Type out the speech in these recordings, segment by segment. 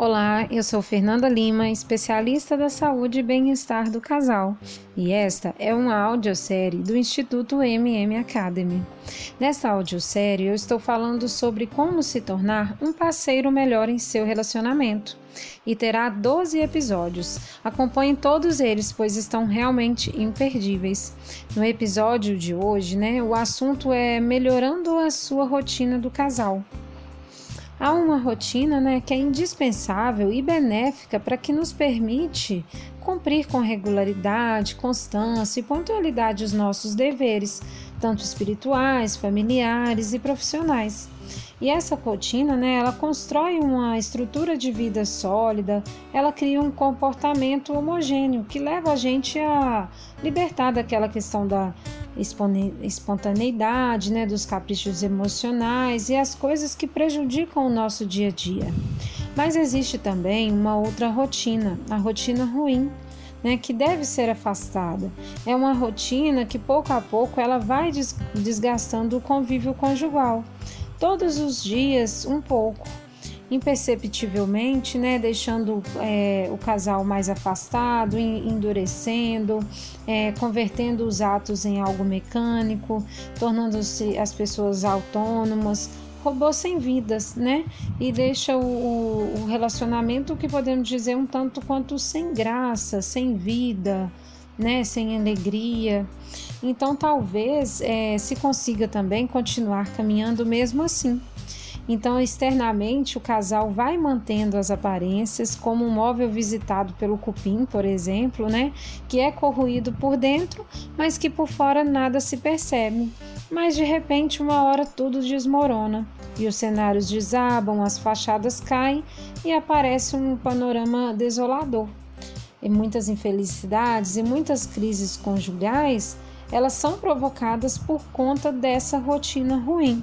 Olá, eu sou Fernanda Lima, especialista da saúde e bem-estar do casal, e esta é uma audiosérie do Instituto MM Academy. Nesta audiosérie, eu estou falando sobre como se tornar um parceiro melhor em seu relacionamento. E terá 12 episódios. Acompanhe todos eles, pois estão realmente imperdíveis. No episódio de hoje, né, o assunto é melhorando a sua rotina do casal. Há uma rotina né, que é indispensável e benéfica para que nos permite cumprir com regularidade, constância e pontualidade os nossos deveres, tanto espirituais, familiares e profissionais. E essa rotina, né, ela constrói uma estrutura de vida sólida, ela cria um comportamento homogêneo que leva a gente a libertar daquela questão da espontaneidade, né, dos caprichos emocionais e as coisas que prejudicam o nosso dia a dia. Mas existe também uma outra rotina, a rotina ruim, né, que deve ser afastada. É uma rotina que pouco a pouco ela vai desgastando o convívio conjugal. Todos os dias um pouco imperceptivelmente, né, deixando é, o casal mais afastado, endurecendo, é, convertendo os atos em algo mecânico, tornando-se as pessoas autônomas, robôs sem vidas, né? E deixa o, o relacionamento que podemos dizer um tanto quanto sem graça, sem vida, né? Sem alegria. Então talvez é, se consiga também continuar caminhando mesmo assim. Então, externamente, o casal vai mantendo as aparências, como um móvel visitado pelo cupim, por exemplo, né? Que é corroído por dentro, mas que por fora nada se percebe. Mas de repente, uma hora tudo desmorona e os cenários desabam, as fachadas caem e aparece um panorama desolador. E muitas infelicidades e muitas crises conjugais, elas são provocadas por conta dessa rotina ruim.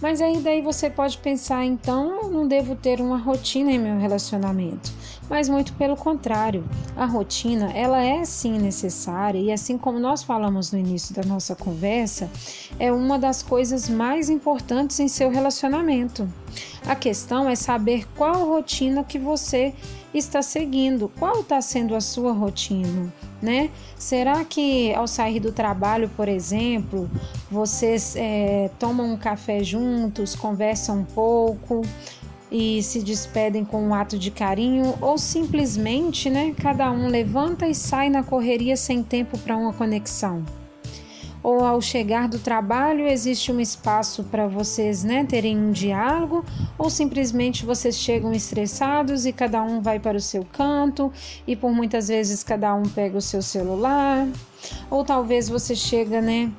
Mas aí daí você pode pensar, então eu não devo ter uma rotina em meu relacionamento. Mas muito pelo contrário, a rotina ela é sim necessária e assim como nós falamos no início da nossa conversa, é uma das coisas mais importantes em seu relacionamento. A questão é saber qual rotina que você está seguindo, qual está sendo a sua rotina né? Será que ao sair do trabalho, por exemplo, vocês é, tomam um café juntos, conversam um pouco e se despedem com um ato de carinho ou simplesmente, né, cada um levanta e sai na correria sem tempo para uma conexão? ou ao chegar do trabalho existe um espaço para vocês né, terem um diálogo, ou simplesmente vocês chegam estressados e cada um vai para o seu canto e por muitas vezes cada um pega o seu celular, ou talvez você chega né,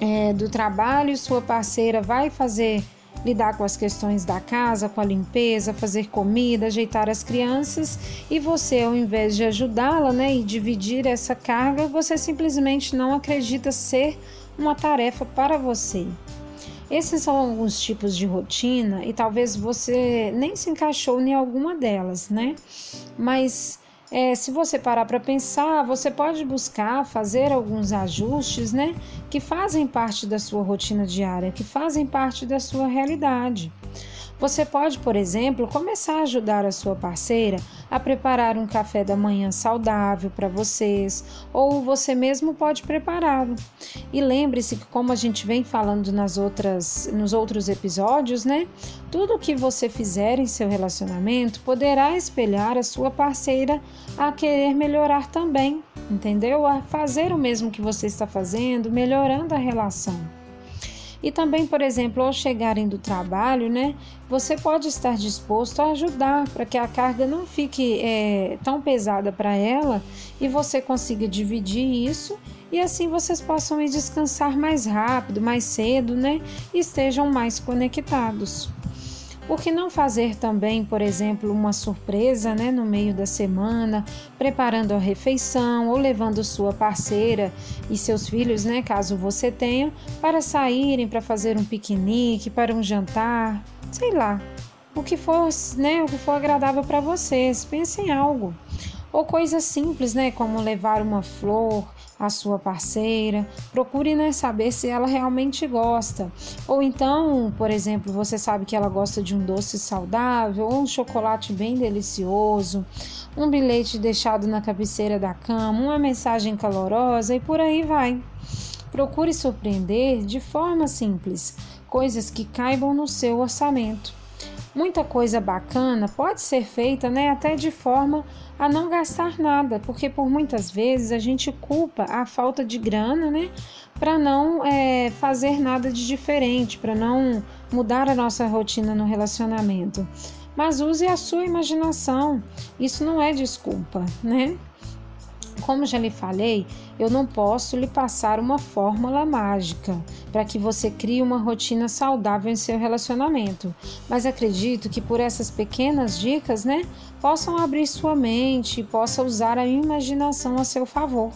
é, do trabalho sua parceira vai fazer lidar com as questões da casa, com a limpeza, fazer comida, ajeitar as crianças e você, ao invés de ajudá-la né, e dividir essa carga, você simplesmente não acredita ser uma tarefa para você. Esses são alguns tipos de rotina e talvez você nem se encaixou em alguma delas, né? Mas é, se você parar para pensar, você pode buscar fazer alguns ajustes, né, que fazem parte da sua rotina diária, que fazem parte da sua realidade. Você pode, por exemplo, começar a ajudar a sua parceira a preparar um café da manhã saudável para vocês, ou você mesmo pode prepará-lo. E lembre-se que como a gente vem falando nas outras nos outros episódios, né? Tudo que você fizer em seu relacionamento poderá espelhar a sua parceira a querer melhorar também, entendeu? A fazer o mesmo que você está fazendo, melhorando a relação. E também, por exemplo, ao chegarem do trabalho, né, você pode estar disposto a ajudar para que a carga não fique é, tão pesada para ela e você consiga dividir isso e assim vocês possam ir descansar mais rápido, mais cedo, né, e estejam mais conectados. Por que não fazer também, por exemplo, uma surpresa né, no meio da semana, preparando a refeição ou levando sua parceira e seus filhos, né, caso você tenha, para saírem para fazer um piquenique, para um jantar? sei lá, o que for, né, o que for agradável para vocês. Pense em algo. Ou coisas simples, né, como levar uma flor à sua parceira. Procure né, saber se ela realmente gosta. Ou então, por exemplo, você sabe que ela gosta de um doce saudável, ou um chocolate bem delicioso, um bilhete deixado na cabeceira da cama, uma mensagem calorosa e por aí vai. Procure surpreender de forma simples, coisas que caibam no seu orçamento. Muita coisa bacana pode ser feita né, até de forma a não gastar nada, porque por muitas vezes a gente culpa a falta de grana né, para não é, fazer nada de diferente, para não mudar a nossa rotina no relacionamento. Mas use a sua imaginação, isso não é desculpa, né? Como já lhe falei, eu não posso lhe passar uma fórmula mágica para que você crie uma rotina saudável em seu relacionamento, mas acredito que por essas pequenas dicas, né, possam abrir sua mente e possa usar a imaginação a seu favor.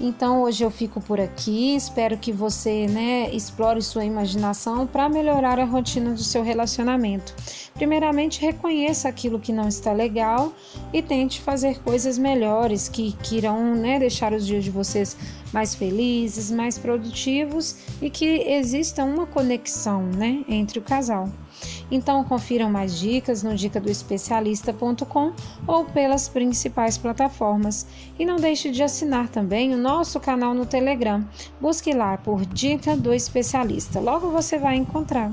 Então hoje eu fico por aqui, espero que você, né, explore sua imaginação para melhorar a rotina do seu relacionamento. Primeiramente, reconheça aquilo que não está legal e tente fazer coisas melhores que, que irão, né, deixar os dias de vocês mais felizes, mais produtivos e que exista uma conexão, né, entre o casal. Então confiram mais dicas no dicadoespecialista.com ou pelas principais plataformas. E não deixe de assinar também o nosso canal no Telegram. Busque lá por Dica do Especialista. Logo você vai encontrar.